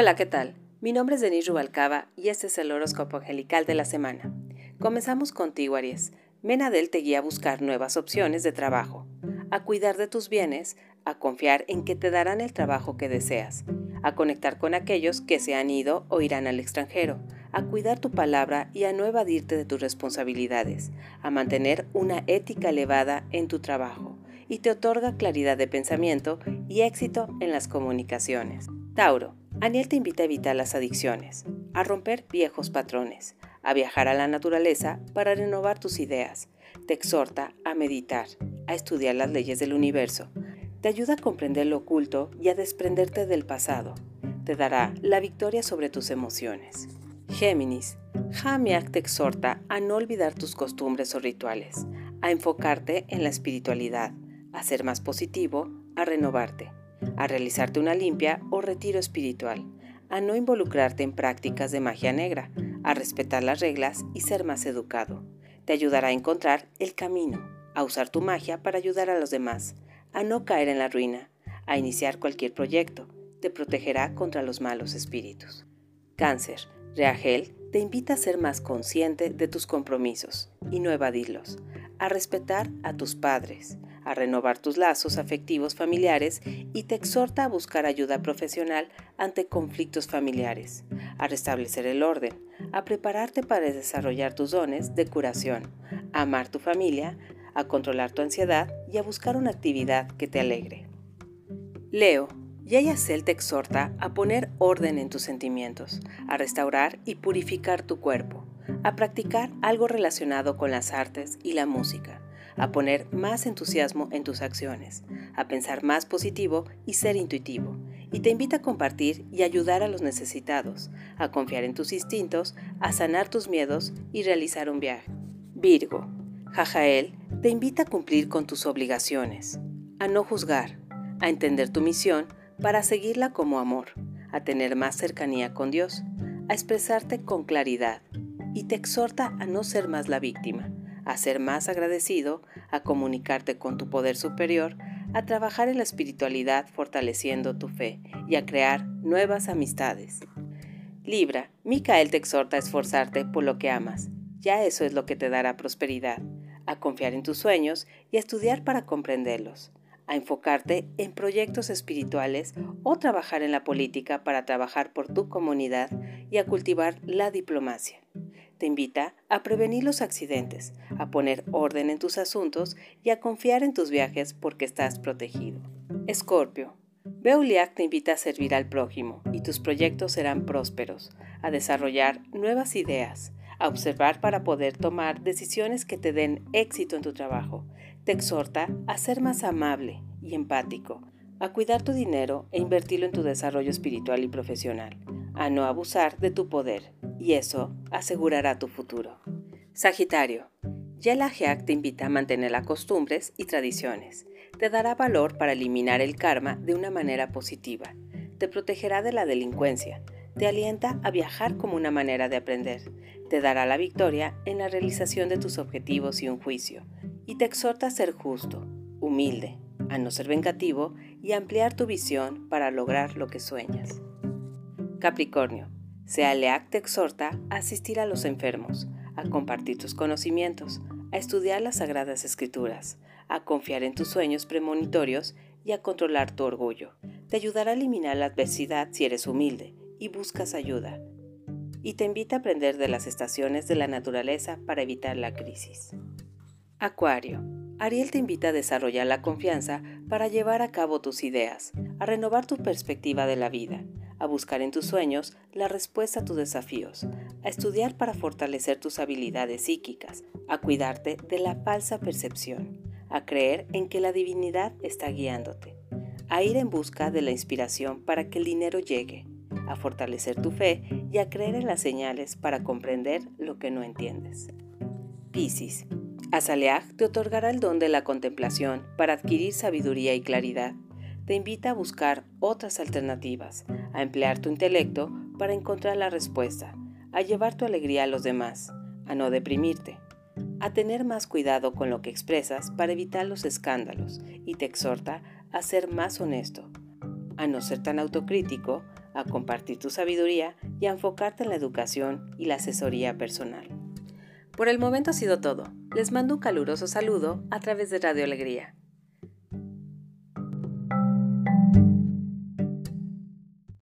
Hola, ¿qué tal? Mi nombre es Denise Rubalcaba y este es el horóscopo angelical de la semana. Comenzamos contigo, Aries. Menadel te guía a buscar nuevas opciones de trabajo, a cuidar de tus bienes, a confiar en que te darán el trabajo que deseas, a conectar con aquellos que se han ido o irán al extranjero, a cuidar tu palabra y a no evadirte de tus responsabilidades, a mantener una ética elevada en tu trabajo y te otorga claridad de pensamiento y éxito en las comunicaciones. Tauro, Aniel te invita a evitar las adicciones, a romper viejos patrones, a viajar a la naturaleza para renovar tus ideas. Te exhorta a meditar, a estudiar las leyes del universo. Te ayuda a comprender lo oculto y a desprenderte del pasado. Te dará la victoria sobre tus emociones. Géminis, Jamiak te exhorta a no olvidar tus costumbres o rituales, a enfocarte en la espiritualidad, a ser más positivo, a renovarte a realizarte una limpia o retiro espiritual, a no involucrarte en prácticas de magia negra, a respetar las reglas y ser más educado. Te ayudará a encontrar el camino, a usar tu magia para ayudar a los demás, a no caer en la ruina, a iniciar cualquier proyecto. Te protegerá contra los malos espíritus. Cáncer. Reagel te invita a ser más consciente de tus compromisos y no evadirlos, a respetar a tus padres, a renovar tus lazos afectivos familiares y te exhorta a buscar ayuda profesional ante conflictos familiares, a restablecer el orden, a prepararte para desarrollar tus dones de curación, a amar tu familia, a controlar tu ansiedad y a buscar una actividad que te alegre. Leo, Yayacel te exhorta a poner orden en tus sentimientos, a restaurar y purificar tu cuerpo, a practicar algo relacionado con las artes y la música, a poner más entusiasmo en tus acciones, a pensar más positivo y ser intuitivo, y te invita a compartir y ayudar a los necesitados, a confiar en tus instintos, a sanar tus miedos y realizar un viaje. Virgo, Jajael te invita a cumplir con tus obligaciones, a no juzgar, a entender tu misión para seguirla como amor, a tener más cercanía con Dios, a expresarte con claridad, y te exhorta a no ser más la víctima, a ser más agradecido, a comunicarte con tu poder superior, a trabajar en la espiritualidad fortaleciendo tu fe y a crear nuevas amistades. Libra, Micael te exhorta a esforzarte por lo que amas. Ya eso es lo que te dará prosperidad, a confiar en tus sueños y a estudiar para comprenderlos, a enfocarte en proyectos espirituales o trabajar en la política para trabajar por tu comunidad y a cultivar la diplomacia te invita a prevenir los accidentes, a poner orden en tus asuntos y a confiar en tus viajes porque estás protegido. Escorpio, Beuliac te invita a servir al prójimo y tus proyectos serán prósperos, a desarrollar nuevas ideas, a observar para poder tomar decisiones que te den éxito en tu trabajo. Te exhorta a ser más amable y empático, a cuidar tu dinero e invertirlo en tu desarrollo espiritual y profesional, a no abusar de tu poder y eso asegurará tu futuro. Sagitario, Yelajeak te invita a mantener las costumbres y tradiciones. Te dará valor para eliminar el karma de una manera positiva. Te protegerá de la delincuencia. Te alienta a viajar como una manera de aprender. Te dará la victoria en la realización de tus objetivos y un juicio. Y te exhorta a ser justo, humilde, a no ser vengativo y a ampliar tu visión para lograr lo que sueñas. Capricornio, Sealeac te exhorta a asistir a los enfermos, a compartir tus conocimientos, a estudiar las sagradas escrituras, a confiar en tus sueños premonitorios y a controlar tu orgullo. Te ayudará a eliminar la adversidad si eres humilde y buscas ayuda. Y te invita a aprender de las estaciones de la naturaleza para evitar la crisis. Acuario. Ariel te invita a desarrollar la confianza para llevar a cabo tus ideas, a renovar tu perspectiva de la vida, a buscar en tus sueños la respuesta a tus desafíos, a estudiar para fortalecer tus habilidades psíquicas, a cuidarte de la falsa percepción, a creer en que la divinidad está guiándote, a ir en busca de la inspiración para que el dinero llegue, a fortalecer tu fe y a creer en las señales para comprender lo que no entiendes. Piscis. Azaleaj te otorgará el don de la contemplación para adquirir sabiduría y claridad te invita a buscar otras alternativas, a emplear tu intelecto para encontrar la respuesta, a llevar tu alegría a los demás, a no deprimirte, a tener más cuidado con lo que expresas para evitar los escándalos y te exhorta a ser más honesto, a no ser tan autocrítico, a compartir tu sabiduría y a enfocarte en la educación y la asesoría personal. Por el momento ha sido todo. Les mando un caluroso saludo a través de Radio Alegría.